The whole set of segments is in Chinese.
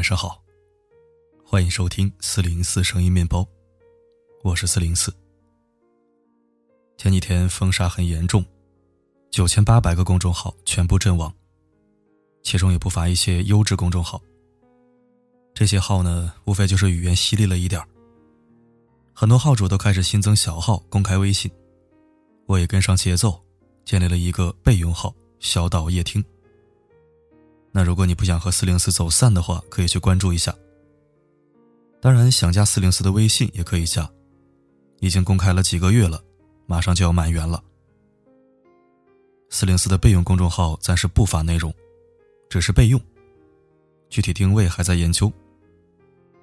晚上好，欢迎收听四零四声音面包，我是四零四。前几天封杀很严重，九千八百个公众号全部阵亡，其中也不乏一些优质公众号。这些号呢，无非就是语言犀利了一点很多号主都开始新增小号公开微信，我也跟上节奏，建立了一个备用号小岛夜听。那如果你不想和四零四走散的话，可以去关注一下。当然，想加四零四的微信也可以加，已经公开了几个月了，马上就要满员了。四零四的备用公众号暂时不发内容，只是备用，具体定位还在研究。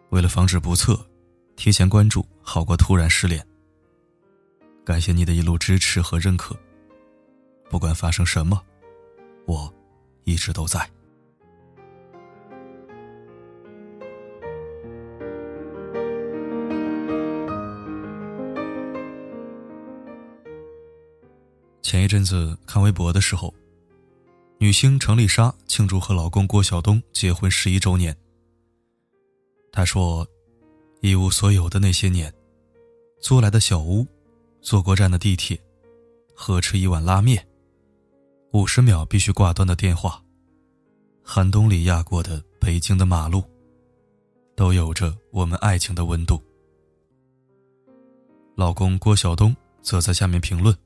为了防止不测，提前关注好过突然失联。感谢你的一路支持和认可，不管发生什么，我一直都在。前一阵子看微博的时候，女星程丽莎庆祝和老公郭晓东结婚十一周年。她说：“一无所有的那些年，租来的小屋，坐过站的地铁，合吃一碗拉面，五十秒必须挂断的电话，寒冬里压过的北京的马路，都有着我们爱情的温度。”老公郭晓东则在下面评论。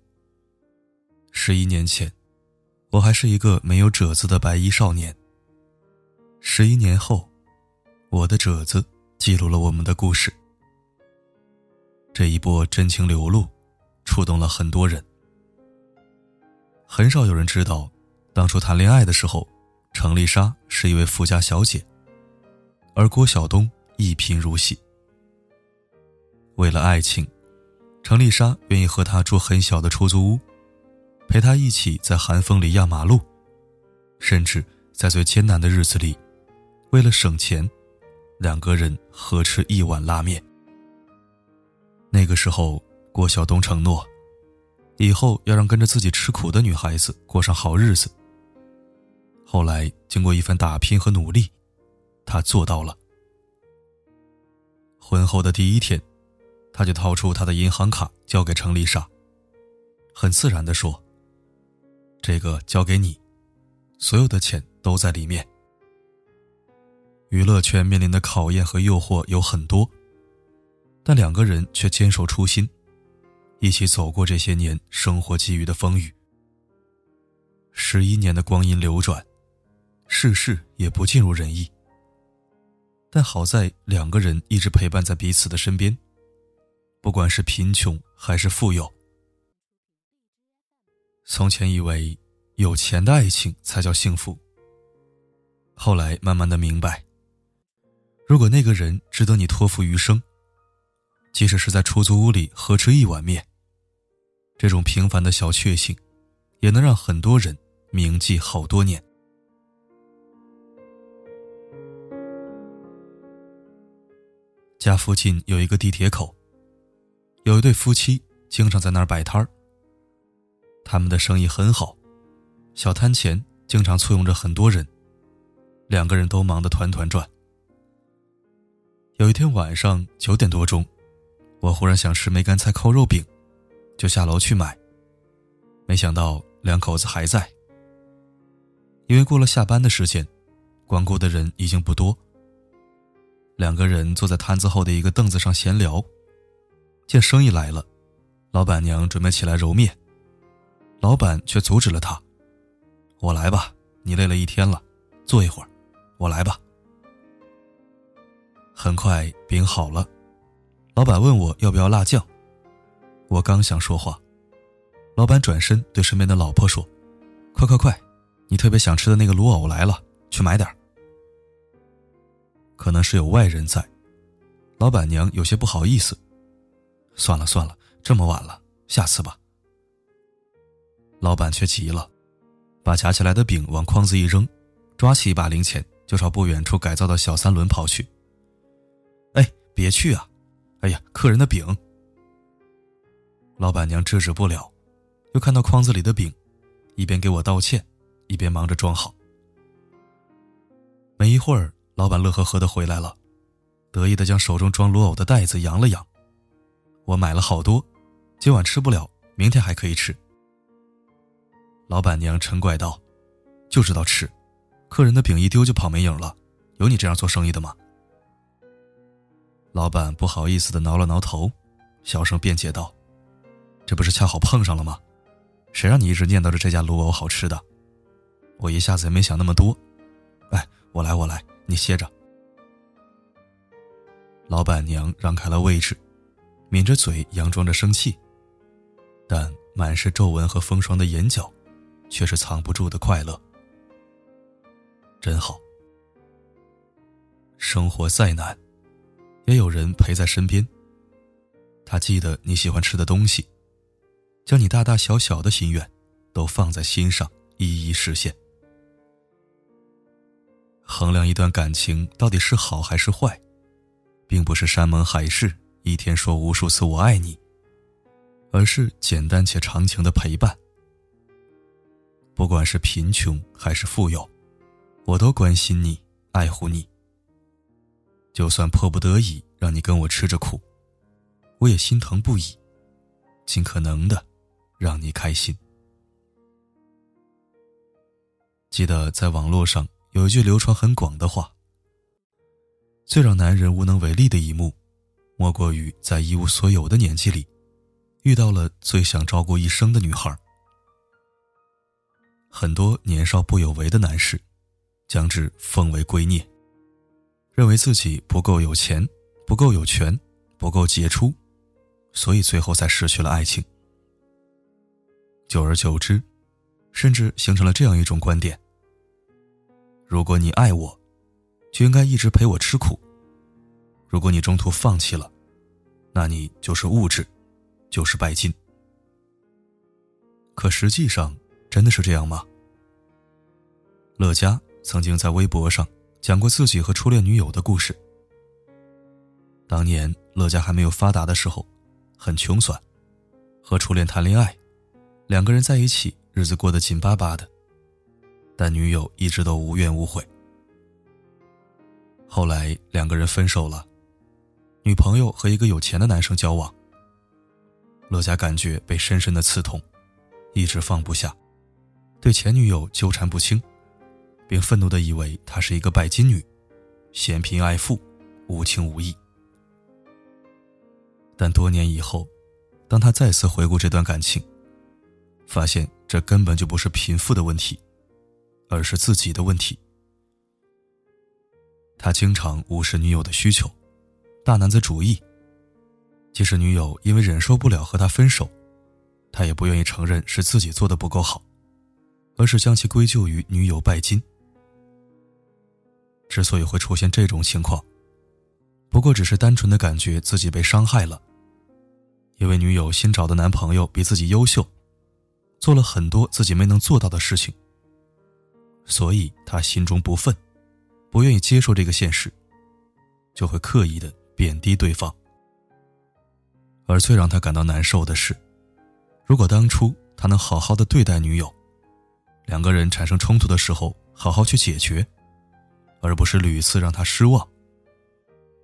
十一年前，我还是一个没有褶子的白衣少年。十一年后，我的褶子记录了我们的故事。这一波真情流露，触动了很多人。很少有人知道，当初谈恋爱的时候，程丽莎是一位富家小姐，而郭晓东一贫如洗。为了爱情，程丽莎愿意和他住很小的出租屋。陪他一起在寒风里压马路，甚至在最艰难的日子里，为了省钱，两个人合吃一碗拉面。那个时候，郭晓东承诺，以后要让跟着自己吃苦的女孩子过上好日子。后来，经过一番打拼和努力，他做到了。婚后的第一天，他就掏出他的银行卡交给程丽莎，很自然地说。这个交给你，所有的钱都在里面。娱乐圈面临的考验和诱惑有很多，但两个人却坚守初心，一起走过这些年生活给予的风雨。十一年的光阴流转，世事也不尽如人意。但好在两个人一直陪伴在彼此的身边，不管是贫穷还是富有。从前以为有钱的爱情才叫幸福，后来慢慢的明白，如果那个人值得你托付余生，即使是在出租屋里合吃一碗面，这种平凡的小确幸，也能让很多人铭记好多年。家附近有一个地铁口，有一对夫妻经常在那儿摆摊儿。他们的生意很好，小摊前经常簇拥着很多人，两个人都忙得团团转。有一天晚上九点多钟，我忽然想吃梅干菜扣肉饼，就下楼去买。没想到两口子还在，因为过了下班的时间，光顾的人已经不多。两个人坐在摊子后的一个凳子上闲聊，见生意来了，老板娘准备起来揉面。老板却阻止了他：“我来吧，你累了一天了，坐一会儿，我来吧。”很快饼好了，老板问我要不要辣酱。我刚想说话，老板转身对身边的老婆说：“快快快，你特别想吃的那个卤藕来了，去买点可能是有外人在，老板娘有些不好意思：“算了算了，这么晚了，下次吧。”老板却急了，把夹起来的饼往筐子一扔，抓起一把零钱就朝不远处改造的小三轮跑去。哎，别去啊！哎呀，客人的饼！老板娘制止不了，又看到筐子里的饼，一边给我道歉，一边忙着装好。没一会儿，老。板乐呵呵的回来了，得意的将手中装卤藕的袋子扬了扬。我买了好多，今晚吃不了，明天还可以吃。老板娘嗔怪道：“就知道吃，客人的饼一丢就跑没影了，有你这样做生意的吗？”老板不好意思的挠了挠头，小声辩解道：“这不是恰好碰上了吗？谁让你一直念叨着这家卤藕好吃的？我一下子也没想那么多。哎，我来，我来，你歇着。”老板娘让开了位置，抿着嘴，佯装着生气，但满是皱纹和风霜的眼角。却是藏不住的快乐，真好。生活再难，也有人陪在身边。他记得你喜欢吃的东西，将你大大小小的心愿都放在心上，一一实现。衡量一段感情到底是好还是坏，并不是山盟海誓，一天说无数次“我爱你”，而是简单且长情的陪伴。不管是贫穷还是富有，我都关心你，爱护你。就算迫不得已让你跟我吃着苦，我也心疼不已，尽可能的让你开心。记得在网络上有一句流传很广的话：最让男人无能为力的一幕，莫过于在一无所有的年纪里，遇到了最想照顾一生的女孩。很多年少不有为的男士，将之奉为圭臬，认为自己不够有钱、不够有权、不够杰出，所以最后才失去了爱情。久而久之，甚至形成了这样一种观点：如果你爱我，就应该一直陪我吃苦；如果你中途放弃了，那你就是物质，就是拜金。可实际上，真的是这样吗？乐嘉曾经在微博上讲过自己和初恋女友的故事。当年乐嘉还没有发达的时候，很穷酸，和初恋谈恋爱，两个人在一起，日子过得紧巴巴的，但女友一直都无怨无悔。后来两个人分手了，女朋友和一个有钱的男生交往。乐嘉感觉被深深的刺痛，一直放不下。对前女友纠缠不清，并愤怒的以为她是一个拜金女，嫌贫爱富，无情无义。但多年以后，当他再次回顾这段感情，发现这根本就不是贫富的问题，而是自己的问题。他经常无视女友的需求，大男子主义。即使女友因为忍受不了和他分手，他也不愿意承认是自己做的不够好。而是将其归咎于女友拜金。之所以会出现这种情况，不过只是单纯的感觉自己被伤害了，因为女友新找的男朋友比自己优秀，做了很多自己没能做到的事情，所以他心中不忿，不愿意接受这个现实，就会刻意的贬低对方。而最让他感到难受的是，如果当初他能好好的对待女友，两个人产生冲突的时候，好好去解决，而不是屡次让他失望。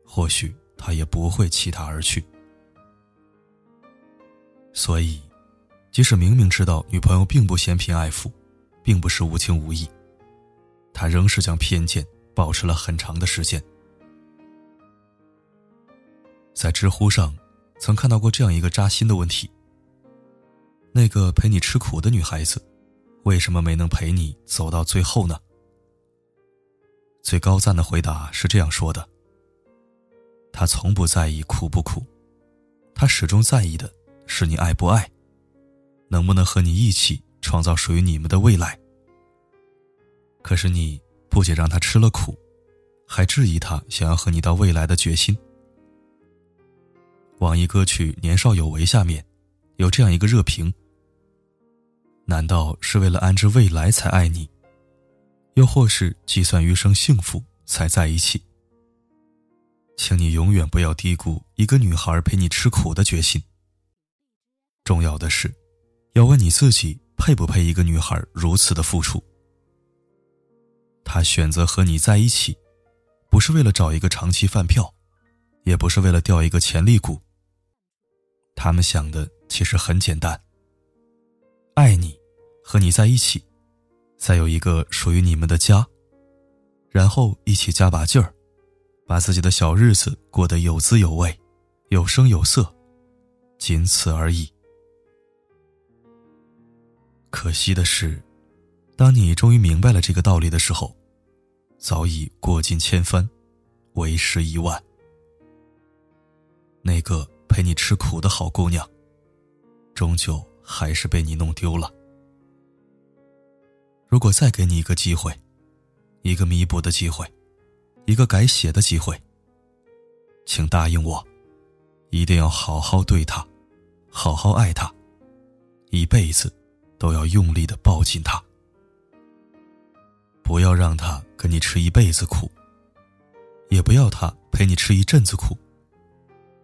或许他也不会弃他而去。所以，即使明明知道女朋友并不嫌贫爱富，并不是无情无义，他仍是将偏见保持了很长的时间。在知乎上，曾看到过这样一个扎心的问题：那个陪你吃苦的女孩子。为什么没能陪你走到最后呢？最高赞的回答是这样说的：“他从不在意苦不苦，他始终在意的是你爱不爱，能不能和你一起创造属于你们的未来。可是你不仅让他吃了苦，还质疑他想要和你到未来的决心。”网易歌曲《年少有为》下面有这样一个热评。难道是为了安置未来才爱你，又或是计算余生幸福才在一起？请你永远不要低估一个女孩陪你吃苦的决心。重要的是，要问你自己配不配一个女孩如此的付出。她选择和你在一起，不是为了找一个长期饭票，也不是为了钓一个潜力股。他们想的其实很简单：爱你，和你在一起，再有一个属于你们的家，然后一起加把劲儿，把自己的小日子过得有滋有味、有声有色，仅此而已。可惜的是，当你终于明白了这个道理的时候，早已过尽千帆，为时已晚。那个陪你吃苦的好姑娘，终究还是被你弄丢了。如果再给你一个机会，一个弥补的机会，一个改写的机会，请答应我，一定要好好对她，好好爱她，一辈子。都要用力的抱紧他，不要让他跟你吃一辈子苦，也不要他陪你吃一阵子苦，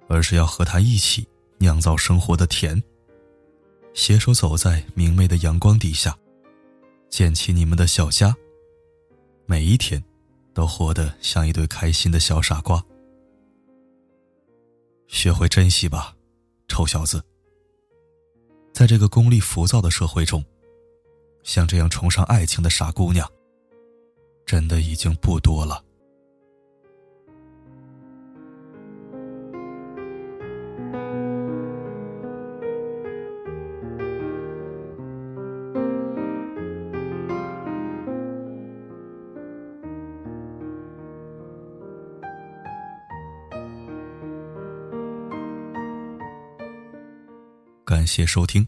而是要和他一起酿造生活的甜，携手走在明媚的阳光底下，捡起你们的小家，每一天都活得像一对开心的小傻瓜。学会珍惜吧，臭小子。在这个功利浮躁的社会中，像这样崇尚爱情的傻姑娘，真的已经不多了。感谢收听，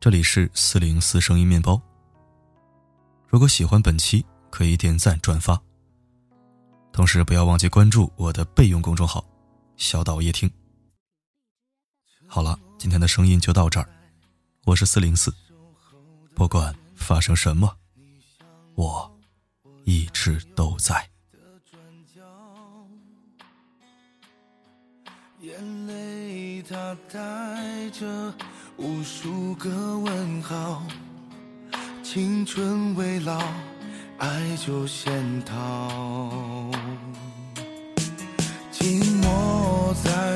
这里是四零四声音面包。如果喜欢本期，可以点赞转发，同时不要忘记关注我的备用公众号“小岛夜听”。好了，今天的声音就到这儿，我是四零四，不管发生什么，我一直都在。眼泪它带着无数个问号，青春未老，爱就先逃。寂寞在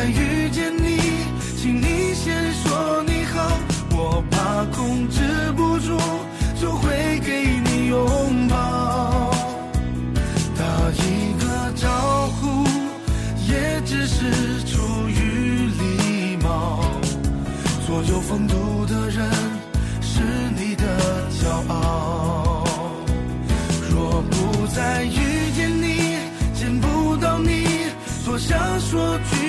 再遇见你，请你先说你好，我怕控制不住，就会给你拥抱。打一个招呼，也只是出于礼貌。所有风度的人是你的骄傲。若不再遇见你，见不到你，多想说句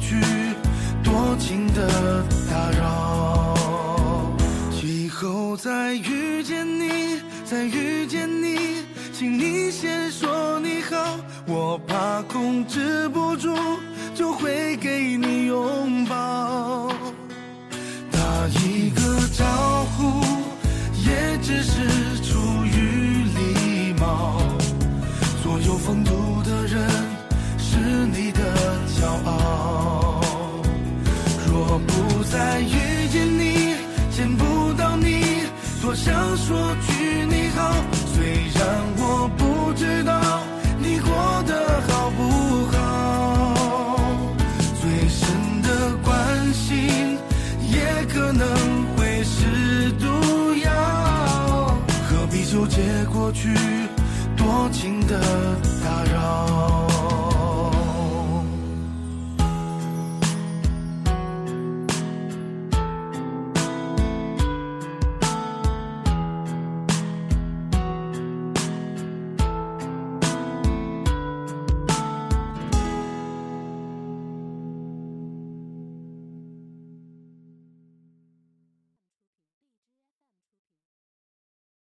去多情的打扰。以后再遇见你再遇见你请你先说你好我怕控制不住就会给你拥抱。纠结过去多情的打扰。